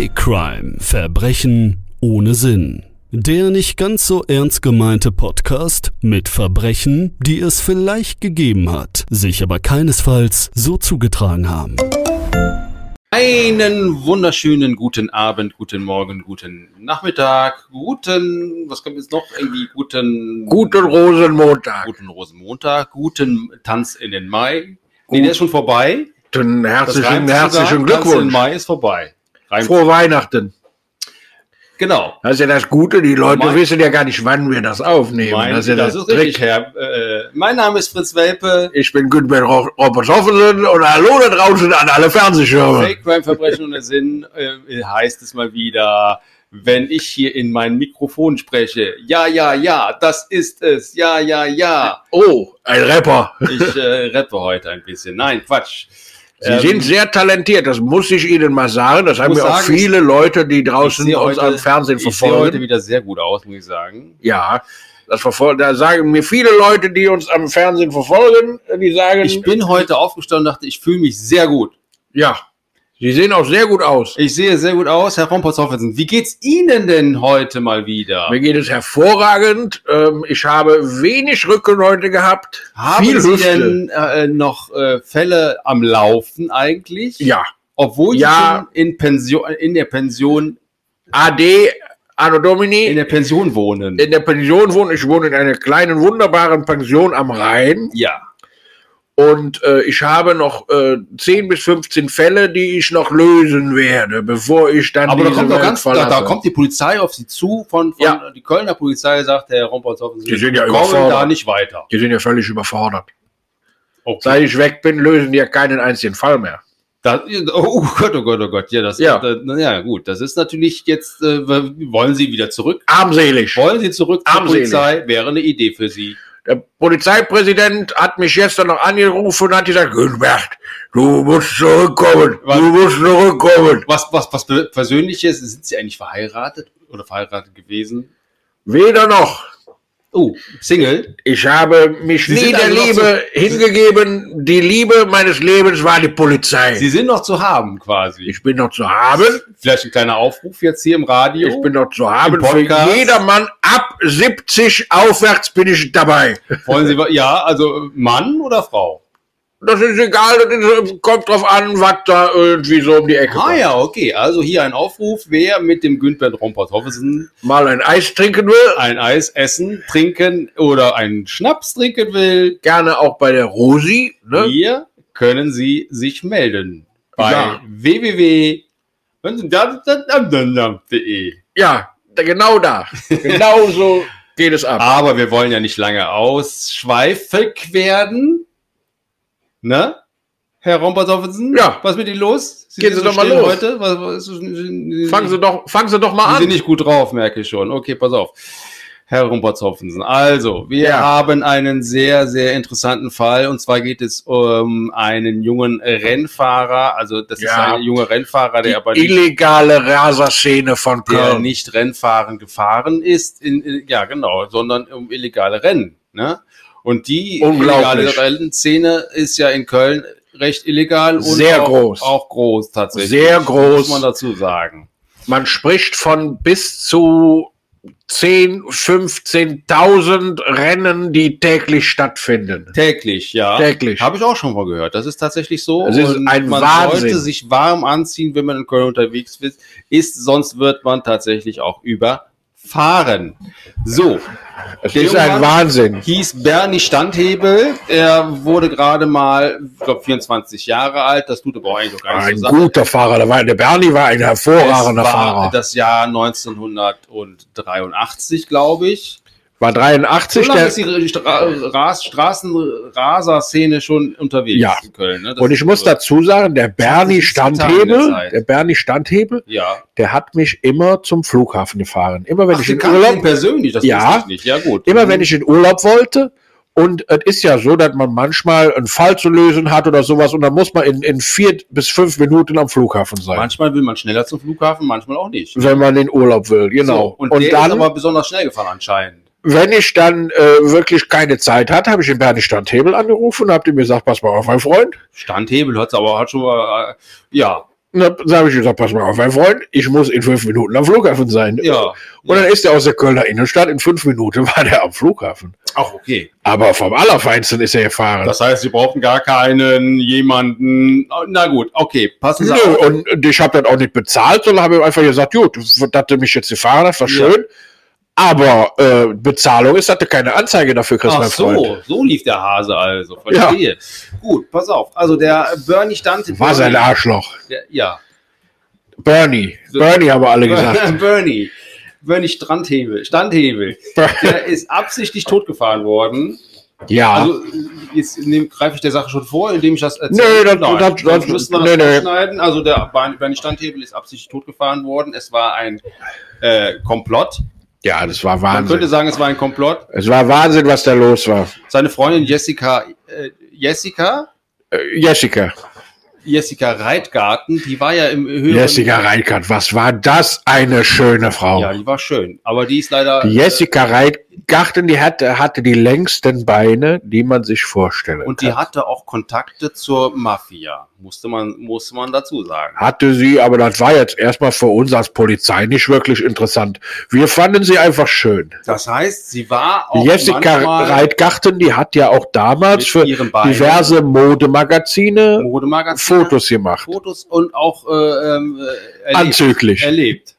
Fake Crime Verbrechen ohne Sinn. Der nicht ganz so ernst gemeinte Podcast mit Verbrechen, die es vielleicht gegeben hat, sich aber keinesfalls so zugetragen haben. Einen wunderschönen guten Abend, guten Morgen, guten Nachmittag, guten, was kommt jetzt noch? Irgendwie guten, Guten Rosenmontag. guten Rosenmontag, guten Tanz in den Mai. Nee, der ist schon vorbei. Guten herzlichen, herzlichen sogar. Tanz in den Glückwunsch. Mai ist vorbei. Reimt Frohe Weihnachten. Genau. Das ist ja das Gute, die Leute Mein- wissen ja gar nicht, wann wir das aufnehmen. Mein, das das, ist ja ist der richtig, Trick. Herr. Äh, mein Name ist Fritz Welpe. Ich bin Günther Robertsoffenen und hallo da draußen an alle Fernsehschirme. Fake Crime Verbrechen ohne Sinn äh, heißt es mal wieder, wenn ich hier in mein Mikrofon spreche. Ja, ja, ja, das ist es. Ja, ja, ja. Oh, ein Rapper. Ich äh, rappe heute ein bisschen. Nein, Quatsch. Sie Ähm, sind sehr talentiert, das muss ich Ihnen mal sagen. Das haben mir auch sagen, viele Leute, die draußen uns heute- am Fernsehen Ich sehe heute verfolgen. wieder sehr gut aus, muss ich sagen. Ja, das verfolgen, da sagen mir viele Leute, die uns am Fernsehen verfolgen, die sagen, Ich bin heute aufgestanden und dachte, ich fühle mich sehr gut. ja, Sie sehen auch sehr gut aus. Ich sehe sehr gut aus, Herr Rompertz-Hoffensen. Wie geht's Ihnen denn heute mal wieder? Mir geht es hervorragend. Ähm, ich habe wenig Rücken heute gehabt. Haben viel Sie Hüfte. denn äh, noch äh, Fälle am Laufen eigentlich? Ja. Obwohl Sie Ja. schon in Pension, in der Pension, AD, Anno Domini, in der Pension wohnen. in der Pension wohne. Ich wohne in einer kleinen, wunderbaren Pension am Rhein. ja. Und äh, ich habe noch äh, 10 bis 15 Fälle, die ich noch lösen werde, bevor ich dann Aber da kommt Welt ganz, da, da kommt die Polizei auf Sie zu von, von Ja. die Kölner Polizei sagt, Herr Rompertz-Hoffensen, Die sind ja kommen da nicht weiter. Die sind ja völlig überfordert. Okay. Seit ich weg bin, lösen die ja keinen einzigen Fall mehr. Da, oh Gott, oh Gott, oh Gott, ja, das, Ja. Da, na ja, gut, das ist natürlich jetzt, äh, wollen Sie wieder zurück? Armselig. Wollen Sie zurück zur Armselig. Polizei? Wäre eine Idee für Sie. Der Polizeipräsident hat mich gestern noch angerufen und hat gesagt, Günther, du musst zurückkommen, Was? du musst zurückkommen. Was, was, was Persönliches? Sind Sie eigentlich verheiratet oder verheiratet gewesen? Weder noch. Oh, Single? Ich habe mich Sie nie der also Liebe hingegeben. Die Liebe meines Lebens war die Polizei. Sie sind noch zu haben quasi. ich bin noch zu haben. Vielleicht ein kleiner Aufruf jetzt hier im Radio. Ich bin noch zu haben. Für jedermann ab 70 aufwärts bin ich dabei. Wollen Sie, ja, also Mann oder Frau? Das ist egal, das ist, kommt drauf an, was da irgendwie so um die Ecke Ah kommt. ja, okay. Also hier ein Aufruf, wer mit dem Günther Rompert-Hoffesen Mal ein Eis trinken will, ein Eis essen, trinken oder einen Schnaps trinken will, gerne auch bei der Rosi. Ne? hier können Sie sich melden. Bei Ja. www.de. Ja, genau da. Genau so geht es ab. Aber wir wollen ja nicht lange ausschweifig werden. Ne? Herr Romperthoffensen? Ja. Was ist mit Ihnen los? Gehen sind Sie doch mal los. Heute? Was, was, ist- Fangen Sie doch, fangen Sie doch mal Sie an. sind nicht gut drauf, merke ich schon. Okay, pass auf. Herr Rumpertz-Hoffensen. Also, wir Ja. haben einen sehr, sehr interessanten Fall. Und zwar geht es um einen jungen Rennfahrer. Also, das ist Ja. ein junger Rennfahrer, der die aber nicht, illegale Raserszene von der Köln. nicht Rennfahren gefahren ist. In, in, ja, genau, sondern um illegale Rennen. Ne? Und die illegale Rennszene ist ja in Köln recht illegal und Sehr auch, groß. auch groß tatsächlich. Sehr groß. Muss man dazu sagen. Man spricht von bis zu 10, 15.000 Rennen, die täglich stattfinden. Täglich, ja. Täglich. Habe ich auch schon mal gehört. Das ist tatsächlich so. Das ist Und ein man Wahnsinn. sollte sich warm anziehen, wenn man in Köln unterwegs ist, ist, sonst wird man tatsächlich auch überfahren. So, Es ist ein Wahnsinn. hieß Bernie Standhebel. Er wurde gerade mal, ich glaube, 24 Jahre alt. Das tut aber auch eigentlich gar nicht Ein zur Sache. guter Fahrer. Der, war, der Bernie war ein Es hervorragender war Fahrer. das Jahr 1983, glaube ich. War 83. So lange Der, ist die Stra Ras Straßenraser-Szene schon unterwegs Ja. in Köln. Ne? Und ich muss so- dazu sagen, der Bernie der Standhebel, der Bernie Standhebel, Ja. der hat mich immer zum Flughafen gefahren. Immer wenn Ach, ich in Urlaub, persönlich, das Ja. nicht. Ja, gut. immer wenn ich in Urlaub wollte, und es ist ja so, dass man manchmal einen Fall zu lösen hat oder sowas und dann muss man in, in vier bis fünf Minuten am Flughafen sein. Manchmal will man schneller zum Flughafen, manchmal auch nicht. wenn man in Urlaub will, genau. So, und, und der dann, ist aber besonders schnell gefahren anscheinend. Wenn ich dann äh, wirklich keine Zeit hatte, habe ich den Bernie Standhebel angerufen und habe ihm gesagt, pass mal auf, mein Freund, Standhebel hat aber hat schon mal, äh, ja, Und dann habe ich gesagt, pass mal auf, mein Freund, ich muss in fünf Minuten am Flughafen sein. Ja. Und dann ist er aus der Kölner Innenstadt, in fünf Minuten war der am Flughafen. Ach, okay. Aber vom Allerfeinsten ist er gefahren. Das heißt, Sie brauchen gar keinen, jemanden. Na gut, okay, passen Sie Nö, auf. und ich habe dann auch nicht bezahlt, sondern habe ihm einfach gesagt, gut, dass du mich jetzt gefahren hast, war Ja. schön. Aber äh, Bezahlung ist, du keine Anzeige dafür kriegst, Ach mein Freund. so, so lief der Hase also. Verstehe. Gut, pass auf. Also der Bernie stand. War sein Arschloch. Der, ja. Bernie. Bernie haben wir alle gesagt. Bernie. Bernie Strandhebel. Standhebel. Der ist absichtlich totgefahren worden. ja. Also jetzt greife ich der Sache schon vor, indem ich das erzähle. das- Nein, das- das- müssten wir nee, das nee. schneiden. Also der Bernie Standhebel ist absichtlich totgefahren worden. Es war ein äh, Komplott. Ja, das war Man könnte Wahnsinn. sagen, es war ein Komplott. Es war Wahnsinn, was da los war. Seine Freundin Jessica, äh, Jessica, Äh, Jessica. Jessica Reitgarten, die war ja im höheren... Jessica Reikert, was war das eine schöne Frau. Ja, die war schön. Aber die ist leider... Die Jessica Reitgarten, die hatte, hatte die längsten Beine, die man sich vorstellen Äh, und die kann. hatte auch Kontakte zur Mafia, musste man, musste man dazu sagen. Hatte sie, aber das war jetzt erstmal für uns als Polizei nicht wirklich interessant. Wir fanden sie einfach schön. Das heißt, sie war auch Jessica Reitgarten, die hat ja auch damals für diverse Modemagazine Modemagazine, Fotos gemacht. Fotos und auch äh, ähm, äh, erlebt. Anzüglich. erlebt.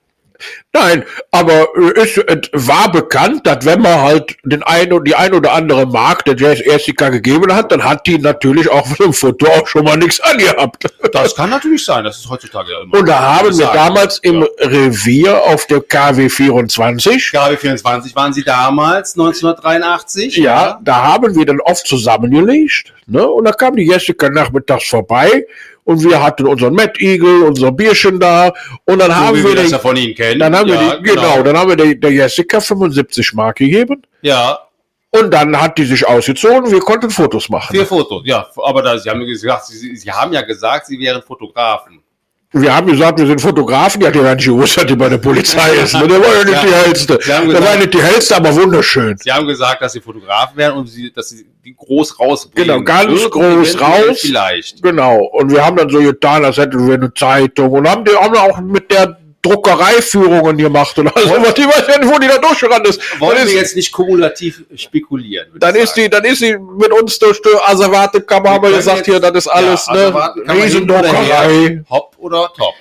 Nein, aber äh, es es war bekannt, dass wenn man halt den ein oder die ein oder andere Mark der Jazz Jessica gegeben hat, dann hat die natürlich auch von dem Foto auch schon mal nichts angehabt. Das kann natürlich sein, das ist heutzutage ja immer. Und da haben wir damals im Ja. Revier auf der KW 24, KW 24 waren sie damals, 1983. ja, da haben wir dann oft zusammengelegt, ne? Und da kam die Jessica nachmittags vorbei und wir hatten unseren Mad Eagle, unser Bierchen da und dann So haben wir wir das den, ja von Ihnen kennen. dann haben ja, wir die, genau. dann haben wir der, der Jessica 75 Mark gegeben. Ja, Und dann hat die sich ausgezogen, wir konnten Fotos machen. vier Fotos. Ja, aber da, Sie haben gesagt, Sie, Sie haben ja gesagt, Sie wären Fotografen. Wir haben gesagt, wir sind Fotografen, die hat ja gar nicht gewusst, dass die bei der Polizei ist. Ne? Der war ja nicht Ja. die hellste. Haben Der war gesagt- nicht die hellste, aber wunderschön. Sie haben gesagt, dass Sie Fotografen wären und Sie, dass Sie die groß rausbringen. Genau, ganz groß raus. Vielleicht. Genau. Und wir haben dann so getan, als hätten wir eine Zeitung und haben, die, haben auch mit der Druckerei Führungen gemacht und also, was die weiß ja nicht, wo die da durchgerannt ist. Wollen dann wir ist, jetzt nicht kumulativ spekulieren? dann ist die, dann ist sie mit uns durch die Asservatekammer, haben wir gesagt, jetzt- hier, das ist alles, Ja, ne, oder Riesendruckerei. Hopp oder top.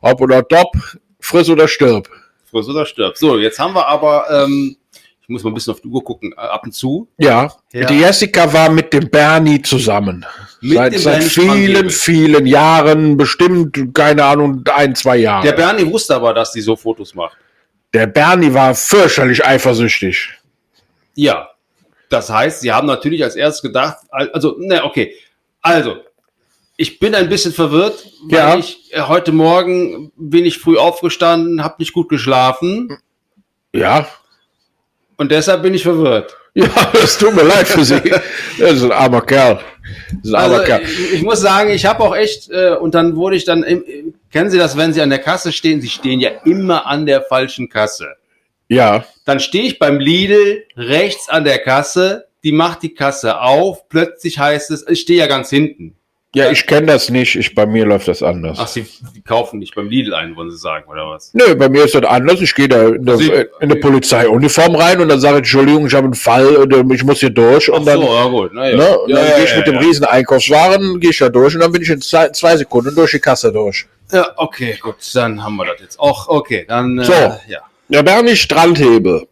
Ob oder top, friss oder stirb. Friss oder stirb. So, jetzt haben wir aber, ähm, ich muss mal ein bisschen auf die Uhr gucken, äh, ab und zu. Ja. Ja. Die Jessica war mit dem Bernie zusammen. Mit seit dem seit vielen, vielen Jahren, bestimmt, keine Ahnung, ein, zwei Jahre. Der Bernie wusste aber, dass die so Fotos macht. Der Bernie war fürchterlich eifersüchtig. Ja. Das heißt, sie haben natürlich als erstes gedacht, also, ne, okay. Also, ich bin ein bisschen verwirrt, weil Ja. ich äh, heute Morgen bin ich früh aufgestanden, habe nicht gut geschlafen Ja. Und deshalb bin ich verwirrt. Ja, es tut mir leid für Sie. Das ist ein armer Kerl. Das ist ein armer Also, Kerl. ich, ich muss sagen, ich habe auch echt, äh, und dann wurde ich dann, im- kennen Sie das, wenn Sie an der Kasse stehen? Sie stehen ja immer an der falschen Kasse. Ja. Dann stehe ich beim Lidl rechts an der Kasse, die macht die Kasse auf, plötzlich heißt es, ich stehe ja ganz hinten. Ja, ich kenne das nicht. Ich, bei mir läuft das anders. Ach, Sie kaufen nicht beim Lidl ein, wollen Sie sagen, oder was? Nö, bei mir ist das anders. Ich gehe da in der, Sie- in eine Polizeiuniform rein und dann sage ich, Entschuldigung, ich habe einen Fall, und, ähm, ich muss hier durch. Und Ach dann, so, ja gut. Na ja. ne, ja, dann ja, gehe ich mit dem riesen Einkaufswaren, gehe ich da durch und dann bin ich in zwei, zwei Sekunden durch die Kasse durch. Ja, okay, gut, dann haben wir das jetzt auch. Okay, dann, äh, So. ja. Der Bernie Strandhebel.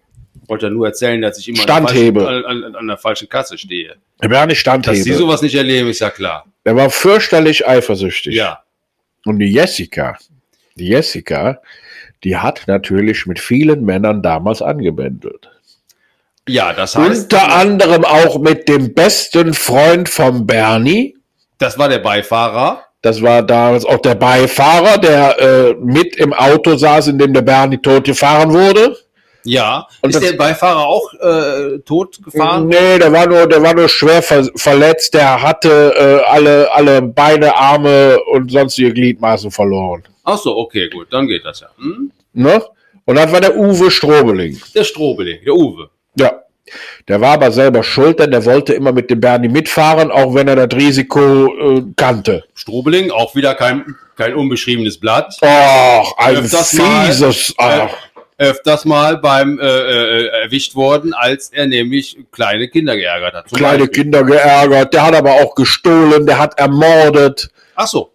Wollte ja nur erzählen, dass ich immer. An, der falschen, an, an der falschen Kasse stehe. Der Bernie Dass Sie sowas nicht erleben, ist ja klar. Der war fürchterlich eifersüchtig. Ja. Und die Jessica, die Jessica, die hat natürlich mit vielen Männern damals angebändelt. Ja, das heißt, Unter anderem auch mit dem besten Freund von Bernie. das war der Beifahrer. Das war damals auch der Beifahrer, der äh, mit im Auto saß, in dem der Bernie tot gefahren wurde. Ja. Und ist der Beifahrer auch äh, tot gefahren? Nee, der war nur, der war nur schwer ver verletzt. Der hatte äh, alle, alle Beine, Arme und sonstige Gliedmaßen verloren. Ach so, okay, gut, dann geht das ja. Hm? Ne? Und das war der Uwe Strobeling. Der Strobeling, der Uwe. Ja. Der war aber selber schuld, denn der wollte immer mit dem Bernie mitfahren, auch wenn er das Risiko äh, kannte. Strobeling, auch wieder kein, kein unbeschriebenes Blatt. Och, ein Öfters mal, fieses. äh, ach. Öfters mal beim äh, äh, erwischt worden, als er nämlich kleine Kinder geärgert hat. Kleine Beispiel. Kinder geärgert. Der hat aber auch gestohlen, der hat ermordet. Ach so.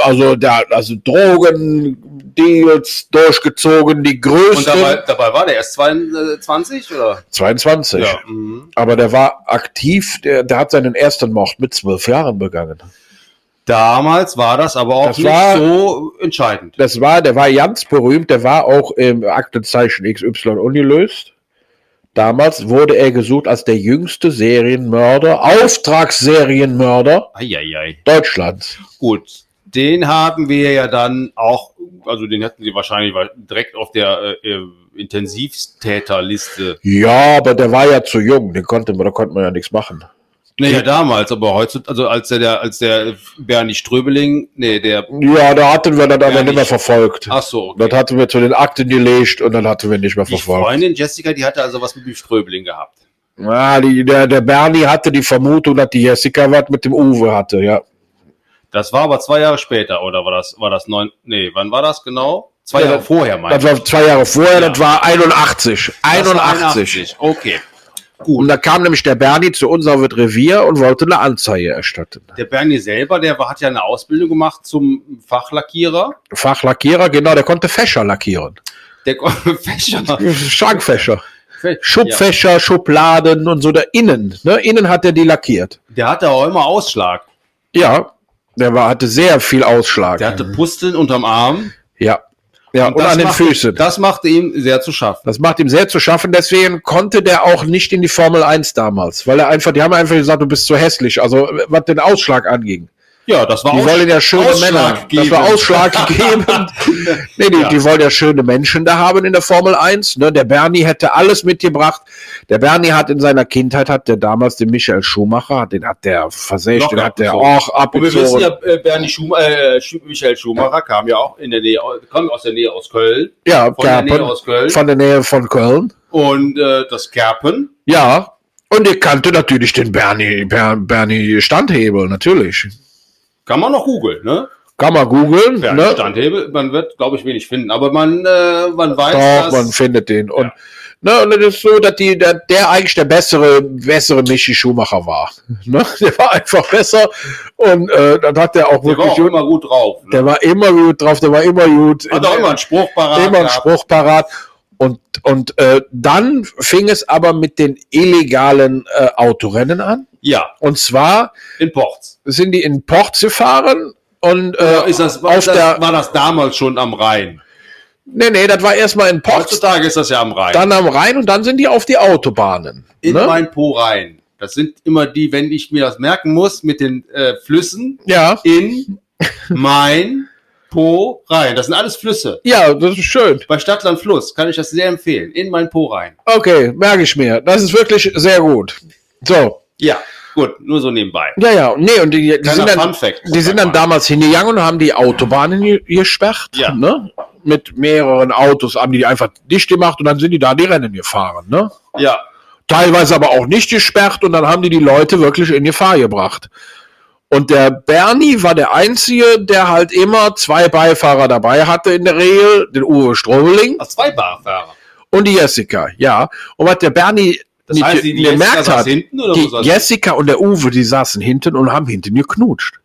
Also der also Drogendeals durchgezogen, die Und größten. dabei, dabei war der erst 22 oder? 22. Ja. Mhm. Aber der war aktiv, der, der hat seinen ersten Mord mit zwölf Jahren begangen. Damals war das aber auch Das nicht war- so entscheidend. Das war, der war ganz berühmt, der war auch im Aktenzeichen XY ungelöst. Damals wurde er gesucht als der jüngste Serienmörder, Auftragsserienmörder Eieiei. Deutschlands. Gut. Den haben wir ja dann auch, also den hatten sie wahrscheinlich direkt auf der äh, äh, Intensivtäterliste. Ja, aber der war ja zu jung, den konnte man, da konnte man ja nichts machen. Naja, damals, aber heutzutage, also als der, als der Bernie Ströbeling, nee, der, Ja, da hatten wir dann aber nicht mehr verfolgt. ach so, okay. Das hatten wir zu den Akten gelegt und dann hatten wir nicht mehr Die verfolgt. Freundin Jessica, die hatte also was mit dem Ströbeling gehabt. Ja, die, der, der Bernie hatte die Vermutung, dass die Jessica was mit dem Uwe hatte, ja. Das war aber zwei Jahre später, oder war das, war das neun, nee, wann war das genau? Zwei Ja, Jahre vorher, mein Das war zwei Jahre vorher, Ja. das war 81. Das war 81. Okay. Und da kam nämlich der Bernie zu uns auf das Revier und wollte eine Anzeige erstatten. Der Bernie selber, der hat ja eine Ausbildung gemacht zum Fachlackierer. Fachlackierer, genau, der konnte Fächer lackieren. Der Fächer. Schrankfächer. Ja. Schubfächer, Schubladen und so da innen. Ne? Innen hat er die lackiert. Der hatte auch immer Ausschlag. Ja, der war, hatte sehr viel Ausschlag. Der hatte Pusteln unterm Arm. ja. Ja, und, das an den machte- Füßen. Das, Das machte ihm sehr zu schaffen. macht ihm sehr zu schaffen. Deswegen konnte der auch nicht in die Formel 1 damals. Weil er einfach, die haben einfach gesagt, du bist zu hässlich. Also, was den Ausschlag anging. Ja, das war Die wollen ja schöne Männer. Das war ausschlaggebend. nee, die, Ja. die wollen ja schöne Menschen da haben in der Formel 1. Ne? Der Bernie hätte alles mitgebracht. Der Bernie hat in seiner Kindheit, hat der damals den Michael Schumacher, den hat der versägt, den hat der abgezogen. auch Und wir wissen abgezogen. ja, äh, Bernie Schum äh, Michael Schumacher kam ja auch in der Nähe, kam aus der Nähe aus Köln. Ja, Von der Kerpen, Nähe aus Köln. von der Nähe von Köln. Und äh, das Kerpen. Ja. Und ihr kannte natürlich den Bernie, Ber, Bernie Standhebel, natürlich. Kann man noch googeln, ne? Kann man googeln. Bernie Ne? Standhebel. Man wird, glaube ich, wenig finden. Aber man, äh, man weiß, Doch, dass... man findet den. Und, Ja. ne, und es ist so, dass die, der, der eigentlich der bessere, bessere Michi Schumacher war. Ne? Der war einfach besser. Und äh, dann hat der auch der war wirklich auch gut. immer gut drauf. Ne? Der war immer gut drauf, der war immer gut. Hat auch immer einen Spruch parat immer einen. Spruch parat. Und, und äh, dann fing es aber mit den illegalen äh, Autorennen an. Ja, Und zwar in Ports. sind die in Ports gefahren und äh, ist das, war, auf das, der. war das damals schon am Rhein? Nee, nee, das war erstmal in Ports, Heutzutage ist das ja am Rhein. dann am Rhein und dann sind die auf die Autobahnen. in ne? mein Po rein. Das sind immer die, wenn ich mir das merken muss, mit den äh, Flüssen Ja, in mein Po rein. Das sind alles Flüsse. ja, das ist schön. Bei Stadtland Fluss kann ich das sehr empfehlen. In mein Po rein. Okay, merke ich mir. Das ist wirklich sehr gut. So, Ja, gut, nur so nebenbei. ja, ja. Nee, und die, die sind dann, die sind dann damals hingegangen und haben die Autobahnen ge- gesperrt. Ja. Ne? Mit mehreren Autos haben die einfach dicht gemacht und dann sind die da die Rennen gefahren. Ne? Ja, Teilweise aber auch nicht gesperrt und dann haben die die Leute wirklich in Gefahr gebracht. Und der Bernie war der Einzige, der halt immer zwei Beifahrer dabei hatte in der Regel, den Uwe Strobeling als Zweibarfahrer. und die Jessica, ja. Und was der Bernie Das nicht heißt, die, die gemerkt hat, hinten die Jessica und der Uwe, die saßen hinten und haben hinten geknutscht.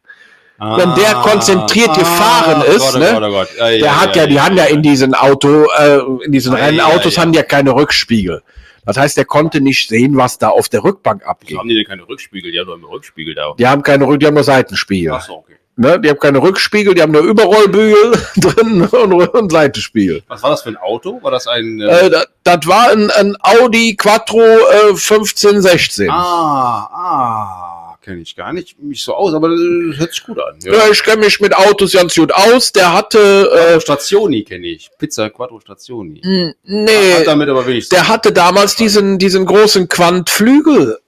Ah, wenn der konzentriert gefahren ist, Gott, oh ne, Gott, oh Gott. Ja, Der hat ja, die haben ja in diesen Auto, äh, in diesen Ja, Rennautos ja, ja. haben ja keine Rückspiegel. Das heißt, der konnte nicht sehen, was da auf der Rückbank Wieso abgeht. haben die denn keine Rückspiegel? Die haben doch immer Rückspiegel da. Die haben keine Rück, die haben nur Seitenspiegel. Ach so, okay. Ne? Die haben keine Rückspiegel, die haben nur Überrollbügel drin und, und Seitenspiegel. Was war das für ein Auto? War das ein... Äh, Äh, das, das war ein, ein Audi Quattro äh, 1516. ah, ah, kenne ich gar nicht mich so aus, aber das hört sich gut an. Ja. Ja, ich kenne mich mit Autos ganz gut aus. Der hatte, Quattro Stationi kenne ich. Pizza Quattro Stationi. äh, Hat nee, damit aber wenig der hatte damals diesen, diesen großen Quantflügel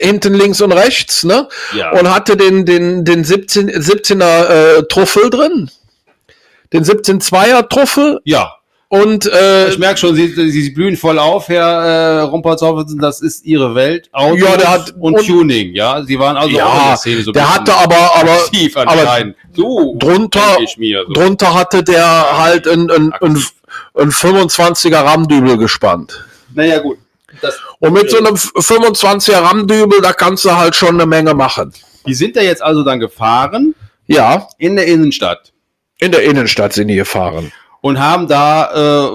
hinten links und rechts, ne? Ja. Und hatte den, den, den 17, 17er äh, Truffel drin. Den 17-2er Truffel. Ja. Und äh, Ich merke schon, Sie, Sie blühen voll auf, Herr äh, Rumpolzhausen, das ist Ihre Welt. Autos Ja, der hat- und, und- Tuning, ja. Sie waren also auch in ja, der Szene so der hatte aber, aber, aber so drunter, denke ich mir. So. drunter hatte der halt ein, ein, ein, ein 25er RAM-Dübel gespannt. Naja, gut. Das, Und mit so einem 25er RAM-Dübel, da kannst du halt schon eine Menge machen. die sind da jetzt also dann gefahren Ja, in der Innenstadt in der Innenstadt sind die gefahren. und haben da äh,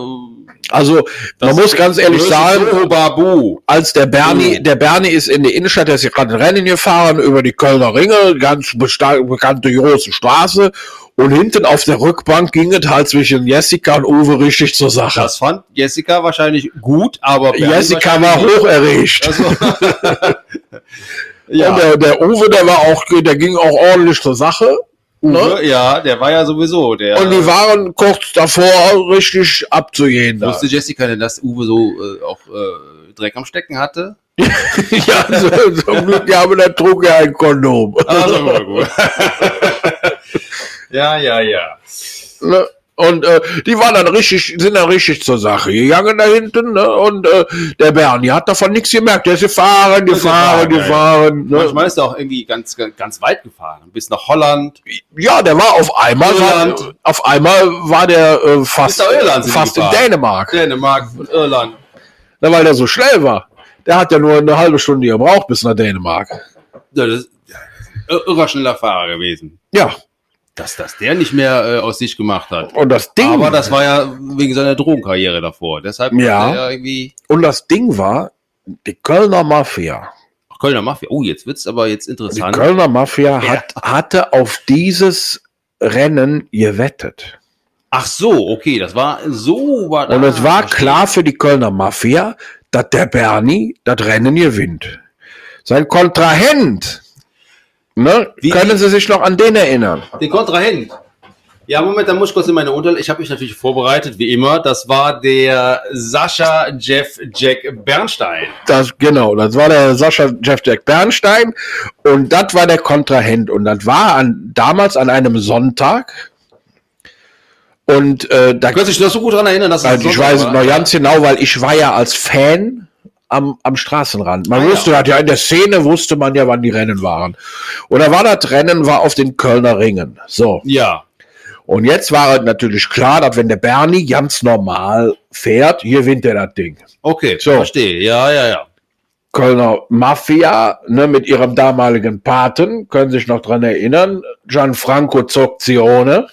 Also, man muss ganz ehrlich sagen, Soho Babu. als der Bernie, Mhm. der Bernie ist in die Innenstadt, der ist gerade ein Rennen gefahren über die Kölner Ringe, ganz bekannte große Straße. Und hinten auf der Rückbank ging es halt zwischen Jessica und Uwe richtig zur Sache. Das fand Jessica wahrscheinlich gut, aber Bernie Jessica war hoch erregt. nicht. Also, Und ja, der, der Uwe, der war auch, der ging auch ordentlich zur Sache. Ne? Uwe, ja, der war ja sowieso der. Und die waren kurz davor, richtig abzugehen. Da. Wusste Jessica denn, dass Uwe so äh, auch äh, Dreck am Stecken hatte? ja, so, zum Glück, ja, aber der trug ja ein Kondom. Also, war gut. ja, ja, ja. Ne? Und äh, die waren dann richtig, sind dann richtig zur Sache gegangen da hinten, ne? Und äh, der Bernie hat davon nichts gemerkt. Der ist gefahren, ist gefahren, gefahren, gefahren. Ne? Manchmal ist er auch irgendwie ganz, ganz, weit gefahren. Bis nach Holland. Ja, der war auf einmal, war, Irland. auf einmal war der äh, fast, fast in gefahren. Dänemark, Dänemark und Irland. ne, weil der so schnell war. Der hat ja nur eine halbe Stunde gebraucht bis nach Dänemark. Ja, das ist irrer schneller Fahrer gewesen. Ja, Dass das der nicht mehr äh, aus sich gemacht hat. und das Ding, Aber das war ja wegen seiner Drogenkarriere davor. Deshalb Ja. er ja irgendwie. und das Ding war, die Kölner Mafia. Ach, Kölner Mafia. Oh, jetzt wird's aber jetzt Die interessant. Kölner Mafia Ja. hat, hatte auf dieses Rennen gewettet. Ach so, okay, das war so war Und es war klar für die Kölner Mafia, dass der Bernie das Rennen gewinnt. Sein Kontrahent, ne, Wie- können Sie sich noch an den erinnern? Den Kontrahent. Ja, Moment, da muss ich kurz in meine Unterlagen. Ich habe mich natürlich vorbereitet, wie immer. Das war der Sascha Jeff Jack Bernstein. Das, genau, das war der Sascha Jeff Jack Bernstein und das war der Kontrahent und das war an, damals an einem Sonntag und äh, da Du kannst dich noch so gut daran erinnern, dass Also ich weiß es noch ganz genau, weil ich war ja als Fan am, am Straßenrand. Man Ah, wusste ja. das ja, in der Szene wusste man ja, wann die Rennen waren. Und da war das Rennen war auf den Kölner Ringen. So. Ja. Und jetzt war es natürlich klar, dass wenn der Bernie ganz normal fährt, hier gewinnt er das Ding. Okay, So. verstehe. Ja, ja, ja. Kölner Mafia, ne, mit ihrem damaligen Paten, können sich noch dran erinnern, Gianfranco Zoccione.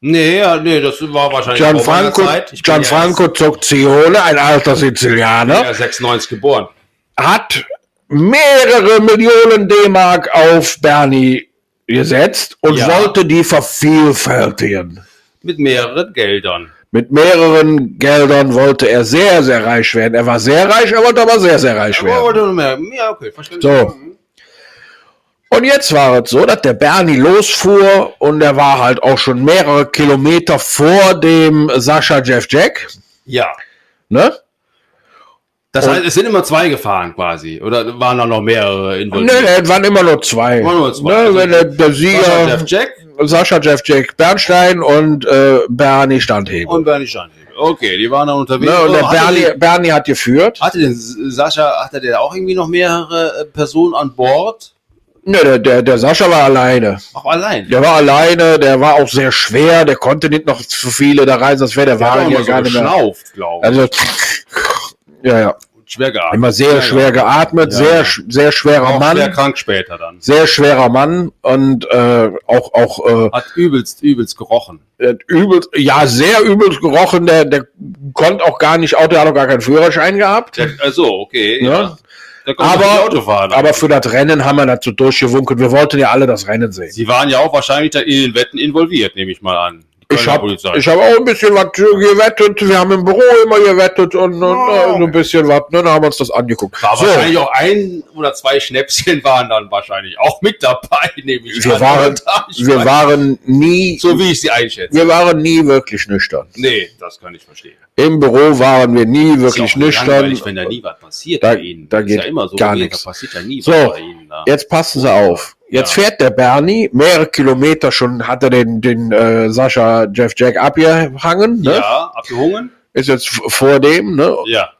Nee, ja, nee, das war wahrscheinlich Gianfranco, Zeit. Ich Gianfranco Zoccione, ein alter Sizilianer. Ja, erst 96 geboren. hat mehrere Millionen D-Mark auf Bernie gesetzt und Ja. wollte die vervielfältigen. Mit mehreren Geldern. Mit mehreren Geldern wollte er sehr, sehr reich werden. Er war sehr reich, er wollte aber sehr, sehr reich werden. Ja, okay, verstehe. So. Und jetzt war es so, dass der Bernie losfuhr und er war halt auch schon mehrere Kilometer vor dem Sascha Jeff Jack. Ja. Ne? Das heißt, es sind immer zwei gefahren quasi. Oder waren da noch mehrere involviert? nee, es waren immer nur zwei. Waren nur zwei. Ne, Also der, der Sascha Sieger, Jeff Jack Sascha Jeff Jack Bernstein und äh, Bernie Standhebel. und Bernie Standhebel. Okay, die waren da unterwegs. Ne, und der Oh, Bernie, den, Bernie hat geführt. hatte den Sascha, hatte der auch irgendwie noch mehrere äh, Personen an Bord? Ne, der, der, der Sascha war alleine. Auch allein. Der war alleine, der war auch sehr schwer, der konnte nicht noch zu viele da rein, sonst wäre der Wagen ja so gar nicht mehr. glaube ich. Also, ja, ja. Schwer geatmet. Immer sehr schwer ja. geatmet, Ja, sehr, ja. sehr schwerer Auch Mann. schwer krank später dann. Sehr schwerer Mann und äh, auch, auch äh, Hat übelst, übelst gerochen. der hat übel, ja, sehr übel gerochen, der, der konnte auch gar nicht Auto, der hat auch gar keinen Führerschein gehabt. Der, also, okay. Ja. Ja. Aber-. Aber für das Rennen haben wir dazu durchgewunken. Wir wollten ja alle das Rennen sehen. Sie waren ja auch wahrscheinlich da in den Wetten involviert, nehme ich mal an. Ich habe hab auch ein bisschen was gewettet. Wir haben im Büro immer gewettet und, und äh, so ein bisschen was. Ne, dann haben wir uns das angeguckt. war So, wahrscheinlich auch ein oder zwei Schnäpschen waren dann wahrscheinlich auch mit dabei, nehme ich wir waren, wir waren nie, so wie ich sie einschätze. wir waren nie wirklich nüchtern. Nee, das kann ich verstehen. Im Büro waren wir nie wirklich nüchtern. wenn da nie was passiert Da- bei Ihnen. da geht ja immer so gar nichts. Da passiert ja nie So, was bei Ihnen. Da. Jetzt passen Sie auf. Jetzt Ja. fährt der Bernie mehrere Kilometer schon, hat er den, den äh, Sascha Jeff Jack abgehangen, ne? Ja, abgehungen? ist jetzt vor dem, ne? Ja.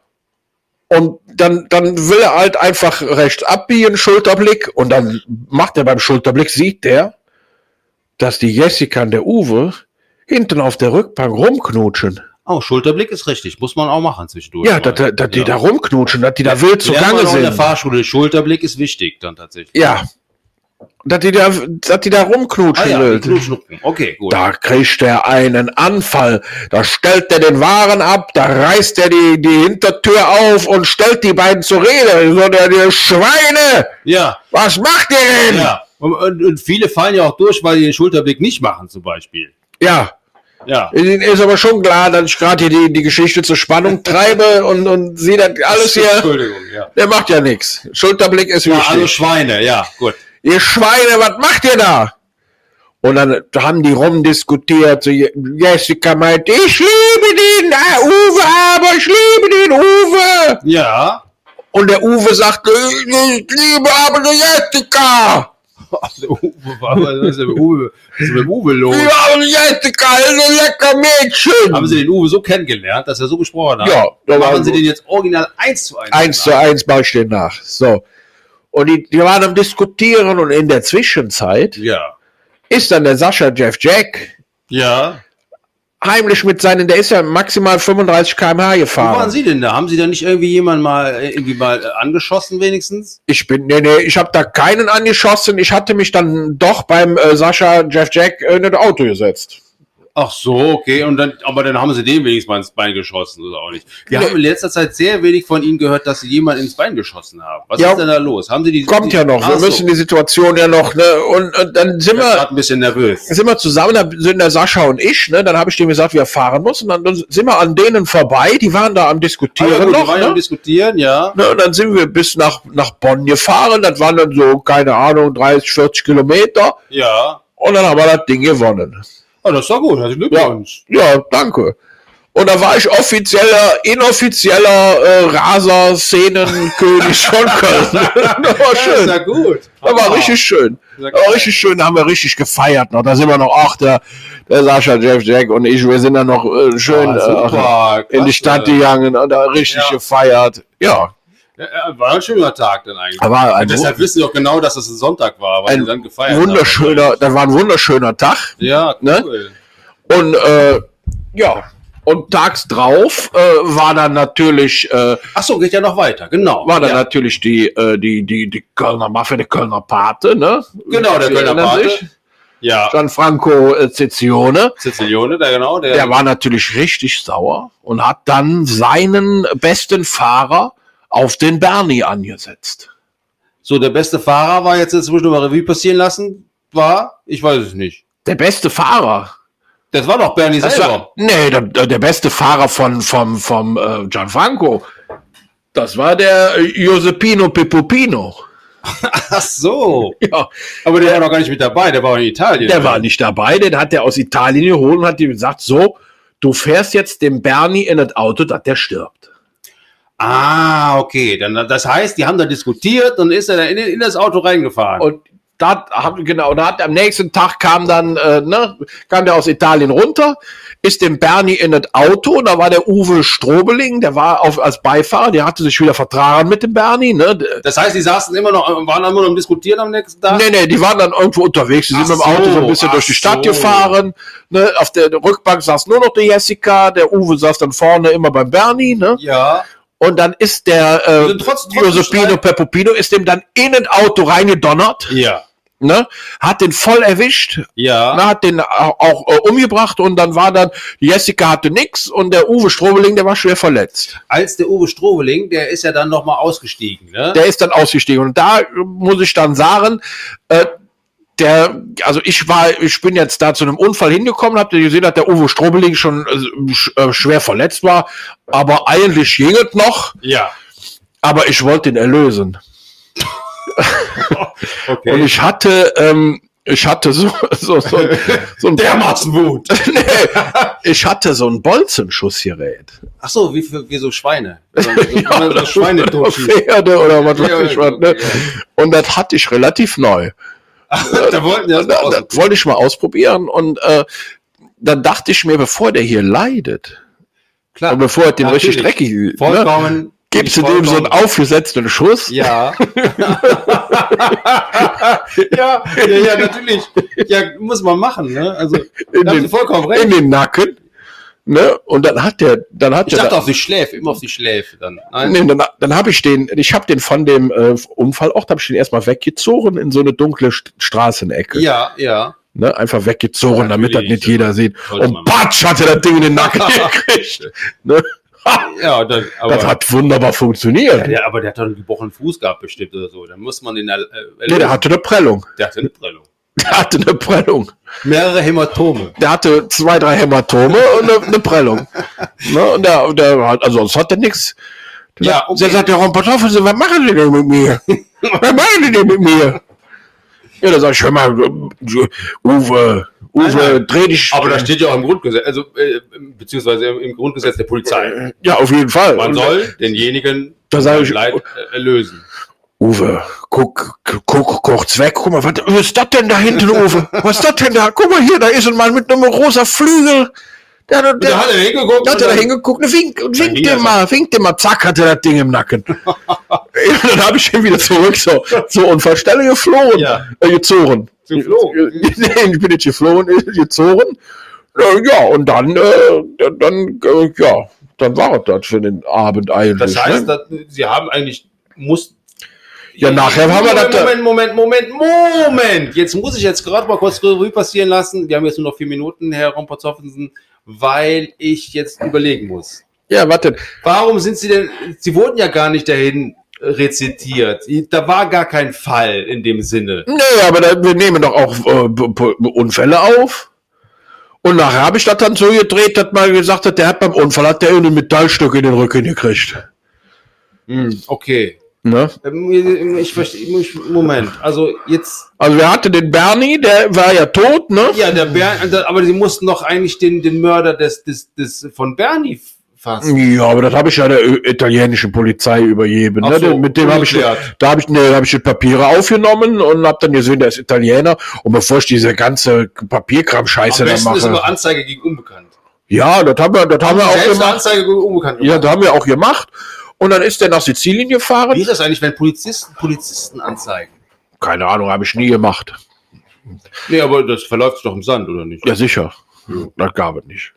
Und dann, dann will er halt einfach rechts abbiegen, Schulterblick, und dann macht er beim Schulterblick, sieht der, dass die Jessica und der Uwe hinten auf der Rückbank rumknutschen. Oh, Schulterblick ist richtig. Muss man auch machen zwischendurch. Ja, dass, dass, die Ja. da rumknutschen, dass die da wild zugange auch in der sind. Fahrschule. Schulterblick ist wichtig dann tatsächlich. Ja. Dass die da, dass die da Ah rumknutschen ja, wild. die Knutschnuppen. Okay, gut. Da kriegt er einen Anfall. Da stellt er den Waren ab, da reißt er die, die Hintertür auf und stellt die beiden zur Rede. So, der, der Schweine! Ja, Was macht ihr denn? ja. Und, und, und viele fallen ja auch durch, weil die den Schulterblick nicht machen zum Beispiel. Ja, Ja. Ihnen ist aber schon klar, dass ich gerade hier die, die Geschichte zur Spannung treibe und, und sie das alles hier. Entschuldigung, ja. Der macht ja nichts. Schulterblick ist Ja, wichtig. also Schweine, ja, gut. Ihr Schweine, was macht ihr da? Und dann haben die rumdiskutiert. So, Jessica meint, ich liebe den äh, Uwe, aber ich liebe den Uwe. Ja. Und der Uwe sagt, ich liebe aber die Jessica. Der Uwe, was ist denn mit Uwe, was ist denn mit Uwe los? Liebe aber die Jessica, ist ein lecker Mädchen. Haben Sie den Uwe so kennengelernt, dass er so gesprochen hat? Ja, da Machen Sie den jetzt original eins zu eins. Eins zu eins mache ich den nach. So. Und die, die waren am Diskutieren und in der Zwischenzeit Ja. ist dann der Sascha Jeff Jack Ja. heimlich mit seinen, der ist ja maximal 35 km/h Wo waren gefahren. Sie denn da? Haben Sie da nicht irgendwie jemanden mal äh, irgendwie mal äh, angeschossen wenigstens? Ich bin, nee, nee, ich habe da keinen angeschossen. Ich hatte mich dann doch beim äh, Sascha Jeff Jack äh, in das Auto gesetzt. Ach so, okay. Und dann, aber dann haben Sie den wenigstens mal ins Bein geschossen oder auch nicht. Wir Nee. haben in letzter Zeit sehr wenig von Ihnen gehört, dass Sie jemanden ins Bein geschossen haben. Was Ja. ist denn da los? Haben Sie die? Kommt die, ja noch. Wir so. müssen die Situation ja noch, ne? Und, und dann sind Ich wir, ein bisschen nervös. sind wir zusammen, da sind der Sascha und ich, ne? Dann habe ich dem gesagt, wir fahren muss. Und dann, dann sind wir an denen vorbei. Die waren da am Ah, Diskutieren ja, gut, noch, waren ja am ne? diskutieren, ja. Ne, und dann sind wir bis nach, nach Bonn gefahren. Das waren dann so, keine Ahnung, 30, 40 Kilometer. Ja. Und dann haben wir das Ding gewonnen. Oh, das war gut. Herzlichen Glückwunsch. Ja, danke. Und da war ich offizieller, inoffizieller äh, Raser-Szenenkönig von Köln. das war Das ist schön. ja gut. Das war Ah. richtig schön. Ja, Das war richtig schön, da haben wir richtig gefeiert noch. Da sind wir noch, ach, der, der Sascha, Jeff Jack und ich, wir sind dann noch äh, schön Ah, äh, in die. Stadt gegangen und da richtig Ja. gefeiert. Ja, Ja, war ein schöner Tag dann eigentlich. Aber ein deshalb wissen Sie auch genau, dass es ein Sonntag war, weil Ein Sie dann gefeiert haben. wunderschöner, das war ein wunderschöner Tag. Ja, Ne? cool. Und äh, ja, und tags drauf äh, war dann natürlich, äh, Ach so, geht ja noch weiter, genau. war dann ja. natürlich die, äh, die, die, die Kölner Mafia, der Kölner Pate, ne? Genau, der Sie Kölner Pate. sich? Ja, Gianfranco äh, Cezione. Der genau, der, Der war natürlich richtig sauer und hat dann seinen besten Fahrer auf den Bernie angesetzt. so der beste Fahrer war jetzt inzwischen mal Revue passieren lassen, war, ich weiß es nicht. Der beste Fahrer. Das war doch Bernie Das selber. war, nee, der, der der beste Fahrer von vom vom äh, Gianfranco. Das war der äh, Giuseppino Pipopino. Ach so. Ja, Aber der war noch gar nicht mit dabei, der war in Italien. der war nicht dabei, den hat er aus Italien geholt und hat ihm gesagt, so, du fährst jetzt dem Bernie in das Auto, dass der stirbt. Ah, okay. Dann, das heißt, die haben da diskutiert und ist er dann in, in das Auto reingefahren. Und da haben, genau, da hat am nächsten Tag kam dann, äh, ne, kam der aus Italien runter, ist dem Bernie in das Auto, da war der Uwe Strobeling, der war auf, als Beifahrer, der hatte sich wieder vertragen mit dem Bernie, ne. Das heißt, die saßen immer noch, waren immer noch am Diskutieren am nächsten Tag? Nee, nee, die waren dann irgendwo unterwegs, die sind Ach mit dem Auto so ein bisschen durch die Stadt so. gefahren, ne, auf der Rückbank saß nur noch die Jessica, der Uwe saß dann vorne immer beim Bernie, ne. Ja. Und dann ist der, äh, trotz- Giuseppino Streit- Pepopino ist dem dann in das Auto reingedonnert, Ja. ne, hat den voll erwischt, Ja. Na, hat den auch, auch äh, umgebracht und dann war dann, Jessica hatte nix und der Uwe Strobeling, der war schwer verletzt. Als der Uwe Strobeling, der ist ja dann nochmal ausgestiegen, ne? Der ist dann ausgestiegen und da muss ich dann sagen, äh, der, also ich war, ich bin jetzt da zu einem Unfall hingekommen, habt ihr gesehen, dass der Uwe Strobeling schon äh, äh, schwer verletzt war, aber eigentlich ging es noch, ja. aber ich wollte ihn erlösen. Okay. Und ich hatte, ähm, ich hatte so, so, so, so ein Dermaßen Wut. nee, ich hatte so ein Bolzenschussgerät. Ach so, wie, für, wie so Schweine. So, so, wie man so Schweine oder. Pferde oder was weiß Ja, ich was. Ne? ja. Und das hatte ich relativ neu. da wollten ja das, das wollte ich mal ausprobieren und äh, dann dachte ich mir, bevor der hier leidet Klar. und bevor er den richtig dreckig ne, Vollkommen. gibst du dem so einen aufgesetzten Schuss. Ja. ja, ja, ja, natürlich. Ja, muss man machen, ne? Also, in, da den, vollkommen in recht. den Nacken. Ne? Und dann hat der, dann hat Ich der, dachte auf die Schläfe, immer auf die Schläfe dann. Nein. nee, dann, dann habe ich den, ich habe den von dem äh, Unfallort, habe ich den erstmal weggezogen in so eine dunkle St Straßenecke. Ja, ja. Ne? Einfach weggezogen, Ja, damit das nicht jeder sieht. Und patsch hat er das Ding in den Nacken gekriegt. Ne? Ja, dann, aber, das hat wunderbar funktioniert. ja, der, aber der hat doch einen gebrochenen Fuß gehabt bestimmt oder so. Dann muss man den, äh, Nee, der hatte eine Prellung. der hatte eine Prellung. Der hatte eine Prellung. Mehrere Hämatome. Der hatte zwei, drei Hämatome und eine, eine Prellung. Ne? Und der, der hat, also sonst hat der nichts. Ja, okay. Der sagt, der auf, was machen Sie denn mit mir? was machen Sie denn mit mir? Ja, da sag ich, hör mal, Uwe, Uwe, dreh dich. Aber da steht ja auch im Grundgesetz, also äh, beziehungsweise im, Grundgesetz der Polizei. Ja, auf jeden Fall. Man soll denjenigen Da sag ich- Leid äh, erlösen. Uwe, guck, guck kurz weg. Guck mal, was, was ist das denn da hinten, Uwe? Was ist das denn da? Guck mal hier, da ist ein Mann mit einem rosa Flügel. Der, der, Da hat er hingeguckt. Da hat er da hingeguckt und wink, und winkt dem er mal, winkt dem mal, zack, hatte das Ding im Nacken. ja, dann habe ich ihn wieder zurück zur, zur Unfallstelle geflohen. Ja. Äh, gezogen. Geflogen? nee, ich bin nicht geflohen, gezogen. Äh, ja, und dann, äh, dann, äh, ja, dann war das für den Abend eigentlich. Das heißt, ne? dass, sie haben eigentlich muss. Ja, nachher haben wir das- Moment, Moment, Moment, Moment. Jetzt muss ich jetzt gerade mal kurz Revue passieren lassen. Wir haben jetzt nur noch vier Minuten, Herr Romperzoffensen, weil ich jetzt überlegen muss. ja, warte. Warum sind Sie denn? Sie wurden ja gar nicht dahin rezitiert. Da war gar kein Fall in dem Sinne. Nee, aber da, wir nehmen doch auch äh, Unfälle auf. Und nachher habe ich das dann so gedreht, dass man gesagt hat, der hat beim Unfall hat der ein Metallstück in den Rücken gekriegt. Hm, okay. Ne? Ähm, Ich verstehe. Moment. Also jetzt. Also wir hatten den Bernie, der war ja tot, ne? Ja, der Ber aber Sie mussten doch eigentlich den, den Mörder des, des, des von Bernie fassen. Ja, aber das habe ich ja der ö- italienischen Polizei übergeben. Ach Ne? so, Mit dem habe ich, da habe ich, ne, hab ich die Papiere aufgenommen und habe dann gesehen, der ist Italiener. Und bevor ich diese ganze Papierkram-Scheiße Am da besten ist mache. aber Anzeige gegen Unbekannt. Ja, das haben wir, das haben wir auch gemacht. Anzeige gegen Unbekannt. Ja, das haben wir auch gemacht. Und dann ist der nach Sizilien Wie gefahren. ist das eigentlich, wenn Polizisten Polizisten anzeigen? Keine Ahnung, habe ich nie gemacht. Nee, aber das verläuft doch im Sand, oder nicht? Ja, sicher. Das gab es nicht.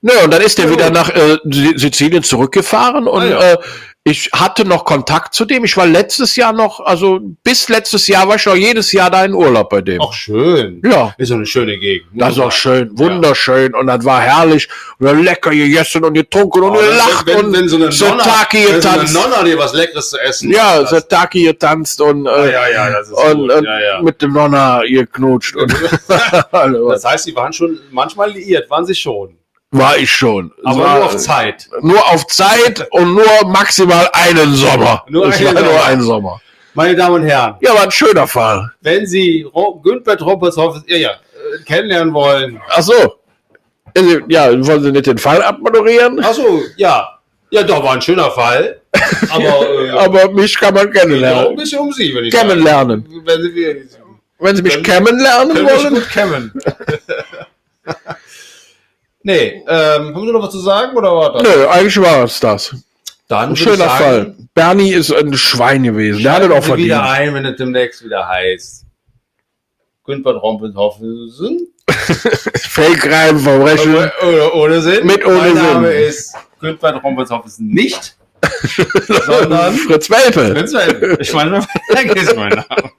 Nö, und dann ist er Ja, wieder nach äh, Si- Sizilien zurückgefahren und Ah, ja. äh, ich hatte noch Kontakt zu dem. Ich war letztes Jahr noch, also bis letztes Jahr war ich noch jedes Jahr da in Urlaub bei dem. Ach, schön. Ja, Ist doch eine schöne Gegend. das ist auch schön, wunderschön und das war herrlich. Und dann lecker gegessen und getrunken und Oh, gelacht wenn, und wenn so eine Nonna, Sataki wenn so eine getanzt. Nonna dir was Leckeres zu essen Ja, macht, Sataki getanzt und, Ah, äh, ja, ja, das ist und, gut. und ja, ja. mit dem Nonna geknutscht. Und Das heißt, sie waren schon manchmal liiert, waren sie schon. War ich schon. Aber war, nur auf Zeit. Nur auf Zeit und nur maximal einen Sommer. Nur Es einen war nur Sommer. ein Sommer. Meine Damen und Herren, Ja, war ein schöner Fall. wenn Sie Günther Trompelshoff ja, ja, äh, kennenlernen wollen. Ach so. Ja, wollen Sie nicht den Fall abmoderieren? Ach so, ja. Ja, doch, war ein schöner Fall. Aber, äh, Aber mich kann man ja, ein kennenlernen. bisschen um Sie, wenn ich Kennenlernen. Wenn Sie, Wenn Sie mich kennenlernen können mich wollen. gut kennen. nee, ähm, haben Sie noch was zu sagen oder war das? Nö, eigentlich war es das. Dann Ein schöner sagen, Fall. Bernie ist ein Schwein gewesen. Der hat es auch Sie wieder verdient. ein, wenn es demnächst wieder heißt. Günther Trompelhoffen Fake-Reim, Verbrechen. Oder ohne Sinn. Mit ohne mein Name Sinn. ist Günther Trompelhoffen nicht, sondern Fritz Welpe. Fritz Welpe. Ich meine, vergiss meinen Namen.